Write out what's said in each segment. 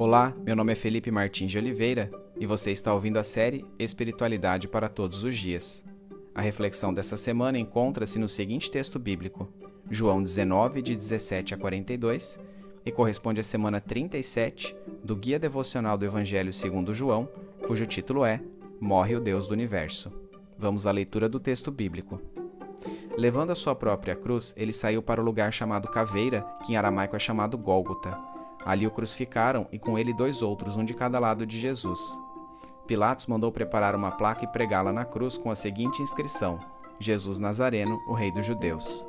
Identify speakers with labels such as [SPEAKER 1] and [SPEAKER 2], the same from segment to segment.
[SPEAKER 1] Olá, meu nome é Felipe Martins de Oliveira e você está ouvindo a série Espiritualidade para Todos os Dias. A reflexão dessa semana encontra-se no seguinte texto bíblico, João 19, de 17 a 42, e corresponde à semana 37 do Guia Devocional do Evangelho segundo João, cujo título é Morre o Deus do Universo. Vamos à leitura do texto bíblico. Levando a sua própria cruz, ele saiu para o lugar chamado Caveira, que em aramaico é chamado Gólgota. Ali o crucificaram e com ele dois outros, um de cada lado de Jesus. Pilatos mandou preparar uma placa e pregá-la na cruz com a seguinte inscrição: Jesus Nazareno, o Rei dos Judeus.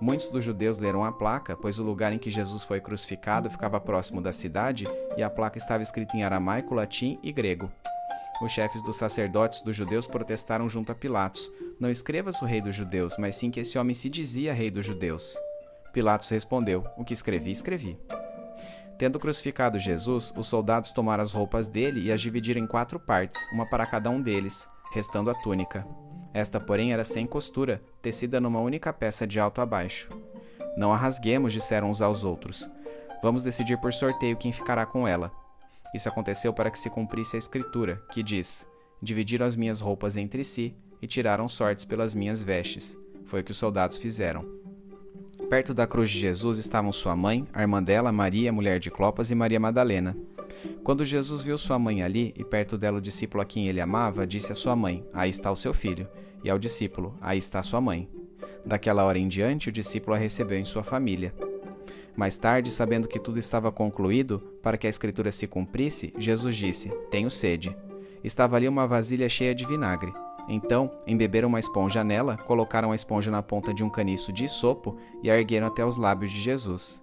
[SPEAKER 1] Muitos dos judeus leram a placa, pois o lugar em que Jesus foi crucificado ficava próximo da cidade e a placa estava escrita em aramaico, latim e grego. Os chefes dos sacerdotes dos judeus protestaram junto a Pilatos: Não escrevas o rei dos judeus, mas sim que esse homem se dizia rei dos judeus. Pilatos respondeu: O que escrevi, escrevi. Tendo crucificado Jesus, os soldados tomaram as roupas dele e as dividiram em quatro partes, uma para cada um deles, restando a túnica. Esta, porém, era sem costura, tecida numa única peça de alto a baixo. Não a rasguemos, disseram uns aos outros. Vamos decidir por sorteio quem ficará com ela. Isso aconteceu para que se cumprisse a escritura, que diz: Dividiram as minhas roupas entre si e tiraram sortes pelas minhas vestes. Foi o que os soldados fizeram. Perto da cruz de Jesus estavam sua mãe, a irmã dela, Maria, mulher de Clopas, e Maria Madalena. Quando Jesus viu sua mãe ali e perto dela o discípulo a quem ele amava, disse à sua mãe: Aí está o seu filho. E ao discípulo: Aí está sua mãe. Daquela hora em diante, o discípulo a recebeu em sua família. Mais tarde, sabendo que tudo estava concluído, para que a escritura se cumprisse, Jesus disse: Tenho sede. Estava ali uma vasilha cheia de vinagre. Então, embeberam uma esponja nela, colocaram a esponja na ponta de um caniço de sopo e a ergueram até os lábios de Jesus.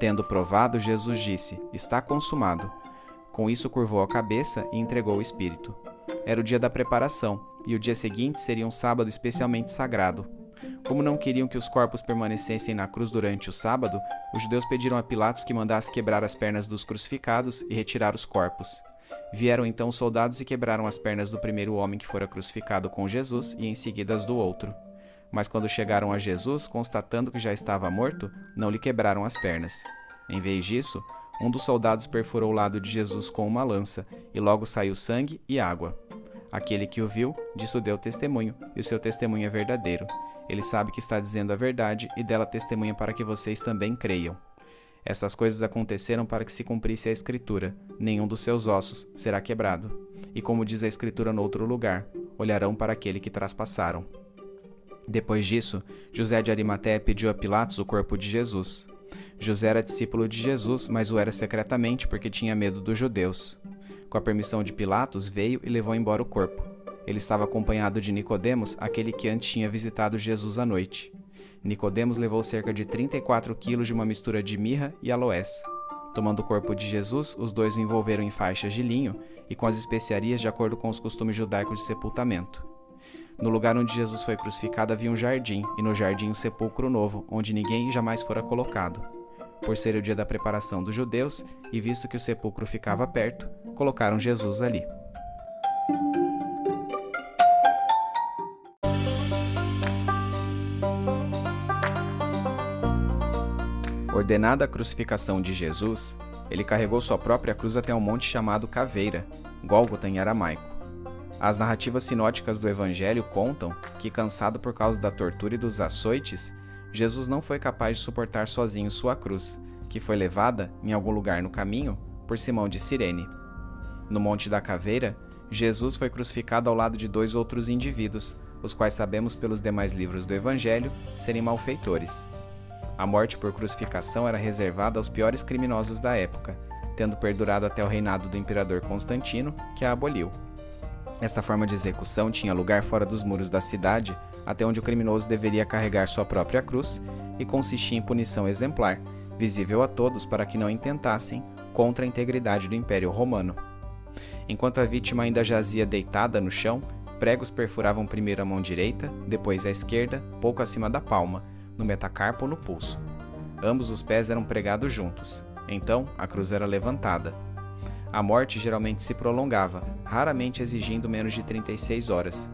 [SPEAKER 1] Tendo provado, Jesus disse: Está consumado. Com isso, curvou a cabeça e entregou o espírito. Era o dia da preparação, e o dia seguinte seria um sábado especialmente sagrado, como não queriam que os corpos permanecessem na cruz durante o sábado, os judeus pediram a Pilatos que mandasse quebrar as pernas dos crucificados e retirar os corpos. Vieram então os soldados e quebraram as pernas do primeiro homem que fora crucificado com Jesus e em seguida as do outro. Mas quando chegaram a Jesus, constatando que já estava morto, não lhe quebraram as pernas. Em vez disso, um dos soldados perfurou o lado de Jesus com uma lança, e logo saiu sangue e água. Aquele que o viu, disso deu testemunho, e o seu testemunho é verdadeiro. Ele sabe que está dizendo a verdade e dela testemunha para que vocês também creiam. Essas coisas aconteceram para que se cumprisse a Escritura: nenhum dos seus ossos será quebrado. E como diz a Escritura no outro lugar, olharão para aquele que traspassaram. Depois disso, José de Arimatéia pediu a Pilatos o corpo de Jesus. José era discípulo de Jesus, mas o era secretamente porque tinha medo dos judeus. Com a permissão de Pilatos, veio e levou embora o corpo. Ele estava acompanhado de Nicodemos, aquele que antes tinha visitado Jesus à noite. Nicodemos levou cerca de 34 quilos de uma mistura de mirra e aloés. Tomando o corpo de Jesus, os dois o envolveram em faixas de linho e com as especiarias de acordo com os costumes judaicos de sepultamento. No lugar onde Jesus foi crucificado havia um jardim, e no jardim um sepulcro novo, onde ninguém jamais fora colocado. Por ser o dia da preparação dos judeus, e visto que o sepulcro ficava perto, colocaram Jesus ali. Ordenada a crucificação de Jesus, ele carregou sua própria cruz até um monte chamado Caveira, Gólgota em aramaico. As narrativas sinóticas do Evangelho contam que, cansado por causa da tortura e dos açoites, Jesus não foi capaz de suportar sozinho sua cruz, que foi levada, em algum lugar no caminho, por Simão de Cirene. No Monte da Caveira, Jesus foi crucificado ao lado de dois outros indivíduos, os quais sabemos pelos demais livros do Evangelho serem malfeitores. A morte por crucificação era reservada aos piores criminosos da época, tendo perdurado até o reinado do imperador Constantino, que a aboliu. Esta forma de execução tinha lugar fora dos muros da cidade, até onde o criminoso deveria carregar sua própria cruz, e consistia em punição exemplar, visível a todos para que não intentassem contra a integridade do Império Romano. Enquanto a vítima ainda jazia deitada no chão, pregos perfuravam primeiro a mão direita, depois a esquerda, pouco acima da palma, no metacarpo ou no pulso. Ambos os pés eram pregados juntos. Então, a cruz era levantada. A morte geralmente se prolongava, raramente exigindo menos de 36 horas.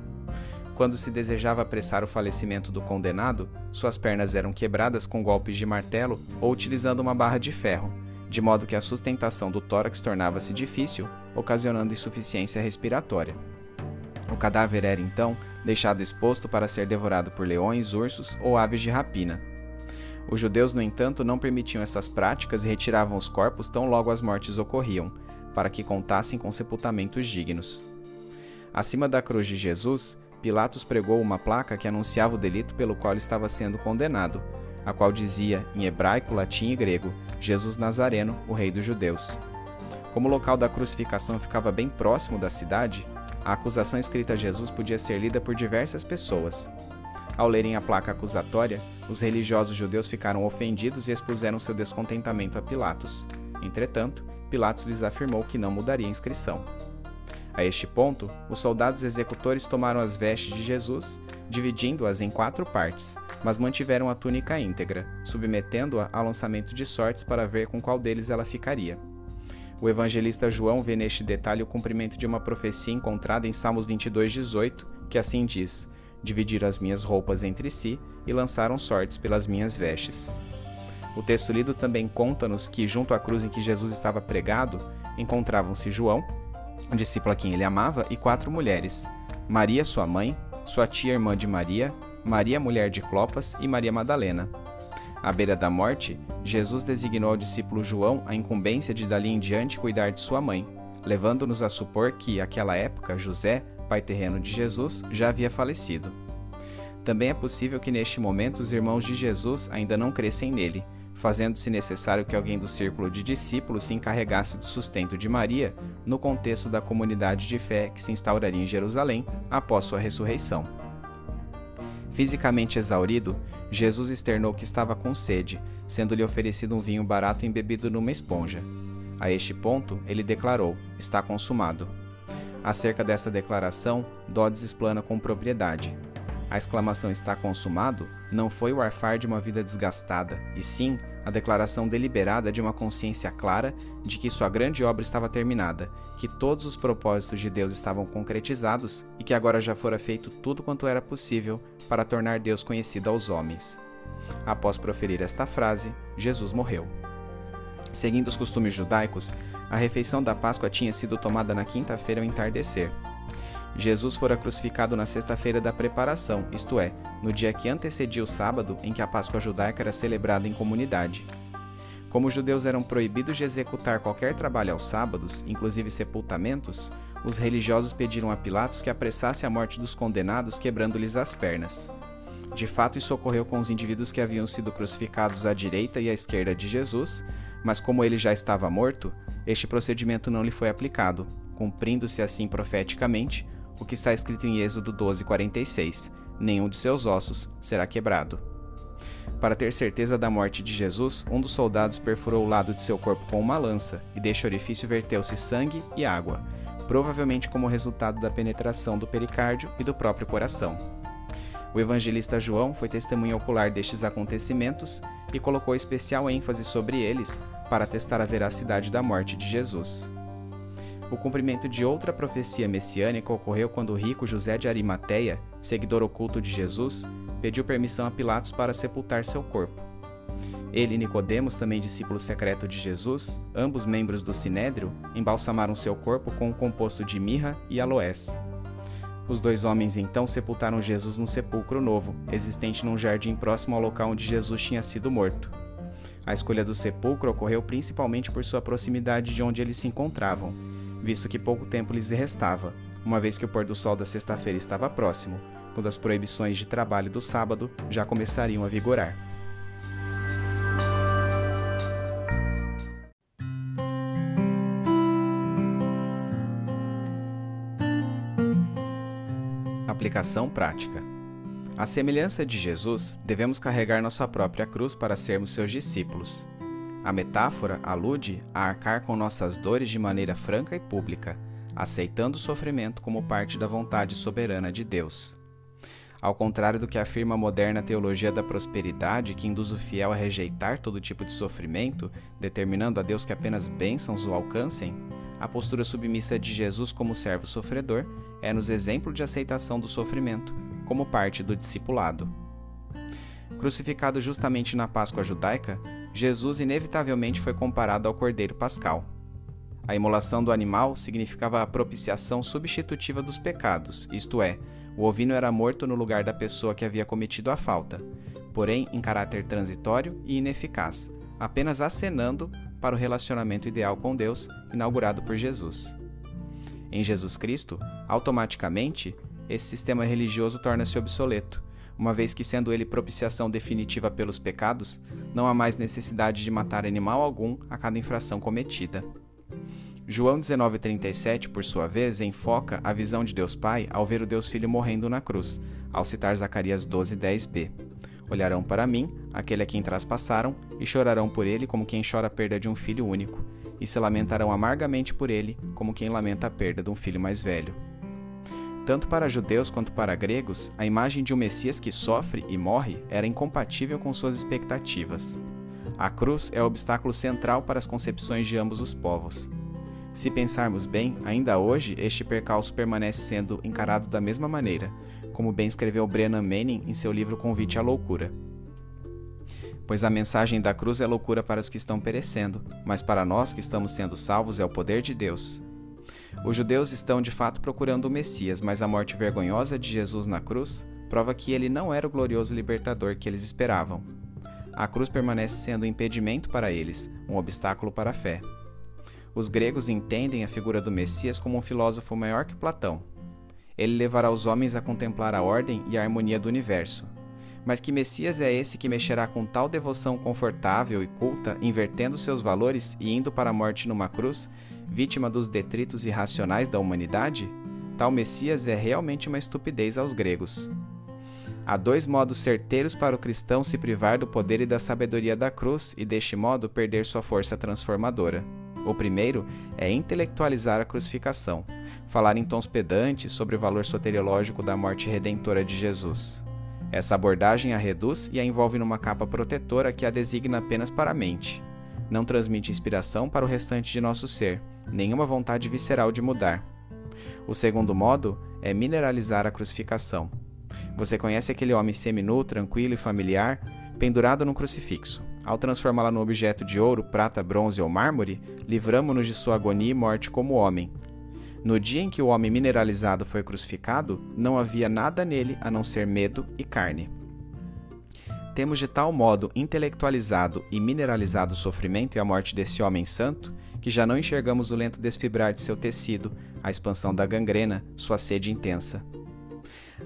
[SPEAKER 1] Quando se desejava apressar o falecimento do condenado, suas pernas eram quebradas com golpes de martelo ou utilizando uma barra de ferro, de modo que a sustentação do tórax tornava-se difícil, ocasionando insuficiência respiratória. O cadáver era então deixado exposto para ser devorado por leões, ursos ou aves de rapina. Os judeus, no entanto, não permitiam essas práticas e retiravam os corpos tão logo as mortes ocorriam, para que contassem com sepultamentos dignos. Acima da cruz de Jesus, Pilatos pregou uma placa que anunciava o delito pelo qual estava sendo condenado, a qual dizia, em hebraico, latim e grego, Jesus Nazareno, o Rei dos Judeus. Como o local da crucificação ficava bem próximo da cidade, a acusação escrita a Jesus podia ser lida por diversas pessoas. Ao lerem a placa acusatória, os religiosos judeus ficaram ofendidos e expuseram seu descontentamento a Pilatos. Entretanto, Pilatos lhes afirmou que não mudaria a inscrição. A este ponto, os soldados executores tomaram as vestes de Jesus, dividindo-as em quatro partes, mas mantiveram a túnica íntegra, submetendo-a ao lançamento de sortes para ver com qual deles ela ficaria. O evangelista João vê neste detalhe o cumprimento de uma profecia encontrada em Salmos 22:18, que assim diz: Dividiram as minhas roupas entre si e lançaram sortes pelas minhas vestes. O texto lido também conta-nos que, junto à cruz em que Jesus estava pregado, encontravam-se João, o discípulo a quem ele amava, e quatro mulheres: Maria, sua mãe, sua tia irmã de Maria, Maria, mulher de Clopas, e Maria Madalena. À beira da morte, Jesus designou ao discípulo João a incumbência de dali em diante cuidar de sua mãe, levando-nos a supor que, àquela época, José, pai terreno de Jesus, já havia falecido. Também é possível que neste momento os irmãos de Jesus ainda não crescem nele, fazendo-se necessário que alguém do círculo de discípulos se encarregasse do sustento de Maria no contexto da comunidade de fé que se instauraria em Jerusalém após sua ressurreição. Fisicamente exaurido, Jesus externou que estava com sede, sendo-lhe oferecido um vinho barato embebido numa esponja. A este ponto, ele declarou: Está consumado. Acerca desta declaração, Dodds explana com propriedade. A exclamação está consumado não foi o arfar de uma vida desgastada, e sim a declaração deliberada de uma consciência clara de que sua grande obra estava terminada, que todos os propósitos de Deus estavam concretizados e que agora já fora feito tudo quanto era possível para tornar Deus conhecido aos homens. Após proferir esta frase, Jesus morreu. Seguindo os costumes judaicos, a refeição da Páscoa tinha sido tomada na quinta-feira ao entardecer. Jesus fora crucificado na sexta-feira da preparação, isto é, no dia que antecedia o sábado em que a Páscoa judaica era celebrada em comunidade. Como os judeus eram proibidos de executar qualquer trabalho aos sábados, inclusive sepultamentos, os religiosos pediram a Pilatos que apressasse a morte dos condenados, quebrando-lhes as pernas. De fato, isso ocorreu com os indivíduos que haviam sido crucificados à direita e à esquerda de Jesus, mas como ele já estava morto, este procedimento não lhe foi aplicado, cumprindo-se assim profeticamente o que está escrito em Êxodo 12:46: Nenhum de seus ossos será quebrado. Para ter certeza da morte de Jesus, um dos soldados perfurou o lado de seu corpo com uma lança, e deste orifício verteu-se sangue e água, provavelmente como resultado da penetração do pericárdio e do próprio coração. O evangelista João foi testemunha ocular destes acontecimentos e colocou especial ênfase sobre eles para testar a veracidade da morte de Jesus. O cumprimento de outra profecia messiânica ocorreu quando o rico José de Arimateia, seguidor oculto de Jesus, pediu permissão a Pilatos para sepultar seu corpo. Ele e Nicodemos, também discípulo secreto de Jesus, ambos membros do Sinédrio, embalsamaram seu corpo com um composto de mirra e aloés. Os dois homens então sepultaram Jesus num sepulcro novo, existente num jardim próximo ao local onde Jesus tinha sido morto. A escolha do sepulcro ocorreu principalmente por sua proximidade de onde eles se encontravam, visto que pouco tempo lhes restava, uma vez que o pôr do sol da sexta-feira estava próximo, quando as proibições de trabalho do sábado já começariam a vigorar. Aplicação prática. À semelhança de Jesus, devemos carregar nossa própria cruz para sermos seus discípulos. A metáfora alude a arcar com nossas dores de maneira franca e pública, aceitando o sofrimento como parte da vontade soberana de Deus. Ao contrário do que afirma a moderna teologia da prosperidade, que induz o fiel a rejeitar todo tipo de sofrimento, determinando a Deus que apenas bênçãos o alcancem, a postura submissa de Jesus como servo sofredor é-nos exemplo de aceitação do sofrimento, como parte do discipulado. Crucificado justamente na Páscoa judaica, Jesus inevitavelmente foi comparado ao Cordeiro Pascal. A imolação do animal significava a propiciação substitutiva dos pecados, isto é, o ovino era morto no lugar da pessoa que havia cometido a falta, porém em caráter transitório e ineficaz, apenas acenando para o relacionamento ideal com Deus inaugurado por Jesus. Em Jesus Cristo, automaticamente, esse sistema religioso torna-se obsoleto, uma vez que, sendo ele propiciação definitiva pelos pecados, não há mais necessidade de matar animal algum a cada infração cometida. João 19,37, por sua vez, enfoca a visão de Deus Pai ao ver o Deus Filho morrendo na cruz, ao citar Zacarias 12,10b. Olharão para mim, aquele a quem traspassaram, e chorarão por ele como quem chora a perda de um filho único, e se lamentarão amargamente por ele, como quem lamenta a perda de um filho mais velho. Tanto para judeus quanto para gregos, a imagem de um Messias que sofre e morre era incompatível com suas expectativas. A cruz é o obstáculo central para as concepções de ambos os povos. Se pensarmos bem, ainda hoje este percalço permanece sendo encarado da mesma maneira, como bem escreveu Brennan Manning em seu livro Convite à Loucura. Pois a mensagem da cruz é loucura para os que estão perecendo, mas para nós que estamos sendo salvos é o poder de Deus. Os judeus estão de fato procurando o Messias, mas a morte vergonhosa de Jesus na cruz prova que ele não era o glorioso libertador que eles esperavam. A cruz permanece sendo um impedimento para eles, um obstáculo para a fé. Os gregos entendem a figura do Messias como um filósofo maior que Platão. Ele levará os homens a contemplar a ordem e a harmonia do universo. Mas que Messias é esse que mexerá com tal devoção confortável e culta, invertendo seus valores e indo para a morte numa cruz, vítima dos detritos irracionais da humanidade, tal Messias é realmente uma estupidez aos gregos. Há dois modos certeiros para o cristão se privar do poder e da sabedoria da cruz e, deste modo, perder sua força transformadora. O primeiro é intelectualizar a crucificação, falar em tons pedantes sobre o valor soteriológico da morte redentora de Jesus. Essa abordagem a reduz e a envolve numa capa protetora que a designa apenas para a mente. Não transmite inspiração para o restante de nosso ser, nenhuma vontade visceral de mudar. O segundo modo é mineralizar a crucificação. Você conhece aquele homem seminu, tranquilo e familiar, pendurado num crucifixo. Ao transformá-la num objeto de ouro, prata, bronze ou mármore, livramos-nos de sua agonia e morte como homem. No dia em que o homem mineralizado foi crucificado, não havia nada nele a não ser medo e carne. Temos de tal modo intelectualizado e mineralizado o sofrimento e a morte desse homem santo que já não enxergamos o lento desfibrar de seu tecido, a expansão da gangrena, sua sede intensa.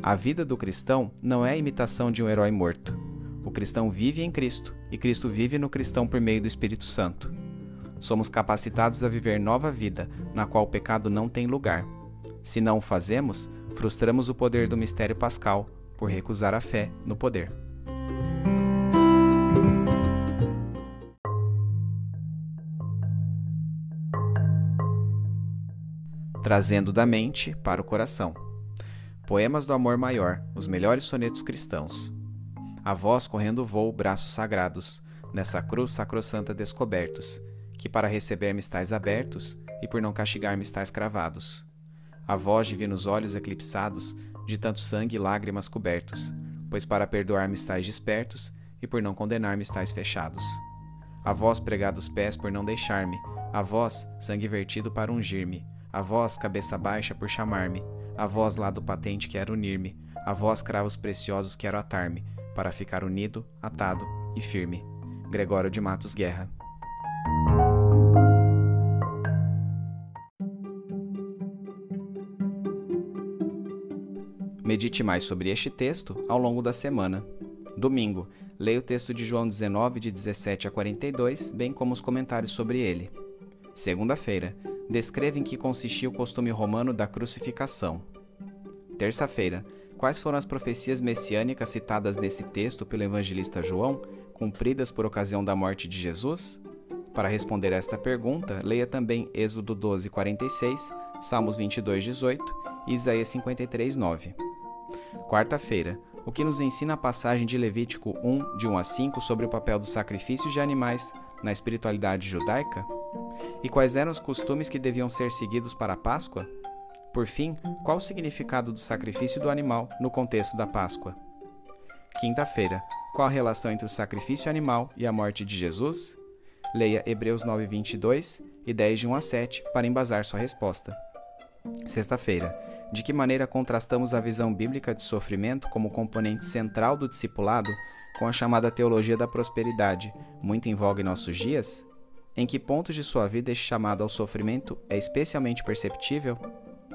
[SPEAKER 1] A vida do cristão não é a imitação de um herói morto. O cristão vive em Cristo e Cristo vive no cristão por meio do Espírito Santo. Somos capacitados a viver nova vida, na qual o pecado não tem lugar. Se não o fazemos, frustramos o poder do mistério pascal por recusar a fé no poder. trazendo da mente para o coração. Poemas do amor maior, os melhores sonetos cristãos. A voz correndo voo, braços sagrados, nessa cruz sacrossanta descobertos, que para receber-me estáis abertos e por não castigar-me estáis cravados. A voz divinos olhos eclipsados, de tanto sangue e lágrimas cobertos, pois para perdoar-me estáis despertos e por não condenar-me estáis fechados. A vós pregados pés por não deixar-me, a vós sangue vertido para ungir-me, a voz cabeça baixa por chamar-me, a voz lado patente quero unir-me, a voz cravos preciosos quero atar-me, para ficar unido, atado e firme. Gregório de Matos Guerra. Medite mais sobre este texto ao longo da semana. Domingo, leia o texto de João 19, de 17 a 42, bem como os comentários sobre ele. Segunda-feira, descreve em que consistia o costume romano da crucificação. Terça-feira, quais foram as profecias messiânicas citadas nesse texto pelo evangelista João, cumpridas por ocasião da morte de Jesus? Para responder a esta pergunta, leia também Êxodo 12, 46, Salmos 22, 18 e Isaías 53, 9. Quarta-feira, o que nos ensina a passagem de Levítico 1, de 1 a 5, sobre o papel dos sacrifícios de animais na espiritualidade judaica? E quais eram os costumes que deviam ser seguidos para a Páscoa? Por fim, qual o significado do sacrifício do animal no contexto da Páscoa? Quinta-feira, Qual a relação entre o sacrifício animal e a morte de Jesus? Leia Hebreus 9, 22 e 10 de 1 a 7 para embasar sua resposta. Sexta-feira. De que maneira contrastamos a visão bíblica de sofrimento como componente central do discipulado com a chamada teologia da prosperidade, muito em voga em nossos dias? Em que pontos de sua vida este chamado ao sofrimento é especialmente perceptível?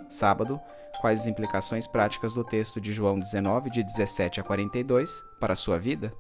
[SPEAKER 1] Sábado, quais as implicações práticas do texto de João 19, de 17 a 42, para a sua vida?